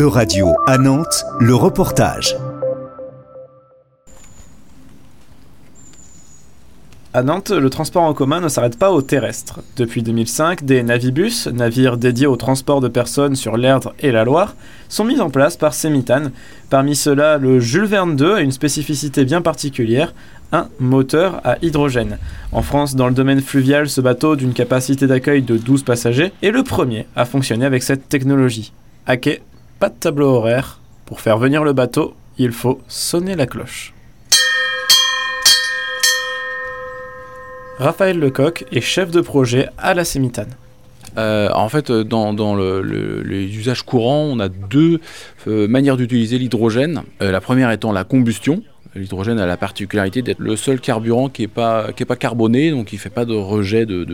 E-Radio à Nantes, le reportage. À Nantes, le transport en commun ne s'arrête pas au terrestre. Depuis 2005, des navibus, navires dédiés au transport de personnes sur l'Erdre et la Loire, sont mis en place par Semitane. Parmi ceux-là, le Jules Verne 2 a une spécificité bien particulière, un moteur à hydrogène. En France, dans le domaine fluvial, ce bateau d'une capacité d'accueil de 12 passagers est le premier à fonctionner avec cette technologie. À pas de tableau horaire. Pour faire venir le bateau, il faut sonner la cloche. Raphaël Lecoq est chef de projet à la Sémitane. Euh, en fait, dans, les usages courants, on a deux euh, manières d'utiliser l'hydrogène. Euh, la première étant la combustion, L'hydrogène a la particularité d'être le seul carburant qui n'est pas, pas carboné, donc il ne fait pas de rejet de,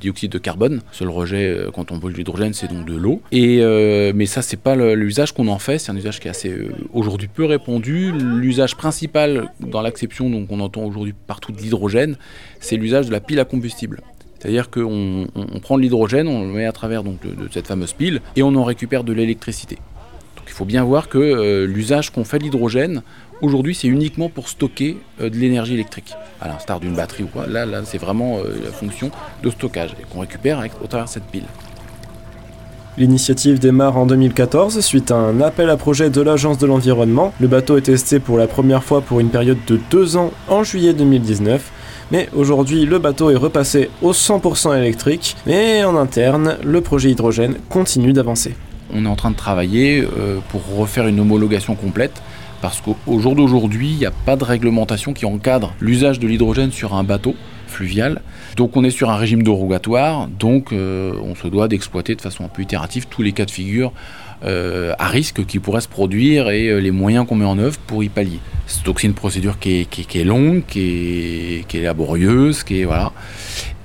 dioxyde de carbone. Le seul rejet euh, quand on brûle l'hydrogène, c'est donc de l'eau. Euh, mais ça, c'est pas l'usage qu'on en fait. C'est un usage qui est assez euh, aujourd'hui peu répandu. L'usage principal dans l'acception, donc on entend aujourd'hui partout de l'hydrogène, c'est l'usage de la pile à combustible. C'est-à-dire qu'on on, prend de l'hydrogène, on le met à travers donc, de, cette fameuse pile et on en récupère de l'électricité. Il faut bien voir que l'usage qu'on fait de l'hydrogène, Aujourd'hui, c'est uniquement pour stocker euh, de l'énergie électrique, à l'instar d'une batterie ou quoi. Là, là c'est vraiment euh, la fonction de stockage qu'on récupère avec, au travers de cette pile. L'initiative démarre en 2014 suite à un appel à projet de l'Agence de l'environnement. Le bateau est testé pour la première fois pour une période de deux ans en juillet 2019. Mais aujourd'hui, le bateau est repassé au 100% électrique. Mais en interne, le projet hydrogène continue d'avancer. On est en train de travailler euh, pour refaire une homologation complète parce qu'au jour d'aujourd'hui, il n'y a pas de réglementation qui encadre l'usage de l'hydrogène sur un bateau fluvial. Donc on est sur un régime dérogatoire, donc euh, on se doit d'exploiter de façon un peu itérative tous les cas de figure euh, à risque qui pourraient se produire et euh, les moyens qu'on met en œuvre pour y pallier. Donc c'est une procédure qui est, longue, qui est, laborieuse, qui est voilà.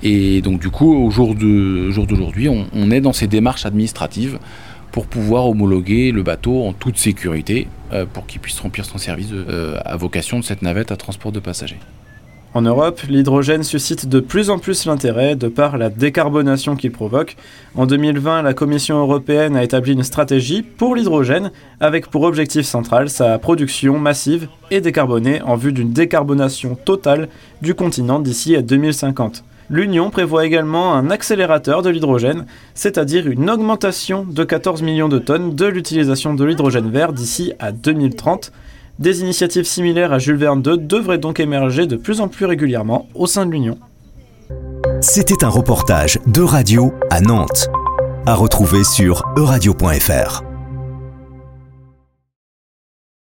Et donc du coup, au jour d'aujourd'hui, on est dans ces démarches administratives pour pouvoir homologuer le bateau en toute sécurité euh, pour qu'il puisse remplir son service euh, à vocation de cette navette à transport de passagers. En Europe, l'hydrogène suscite de plus en plus l'intérêt de par la décarbonation qu'il provoque. En 2020, la Commission européenne a établi une stratégie pour l'hydrogène avec pour objectif central sa production massive et décarbonée en vue d'une décarbonation totale du continent d'ici à 2050. L'Union prévoit également un accélérateur de l'hydrogène, c'est-à-dire une augmentation de 14 millions de tonnes de l'utilisation de l'hydrogène vert d'ici à 2030. Des initiatives similaires à Jules Verne 2 devraient donc émerger de plus en plus régulièrement au sein de l'Union. C'était un reportage de radio à Nantes, à retrouver sur euradio.fr.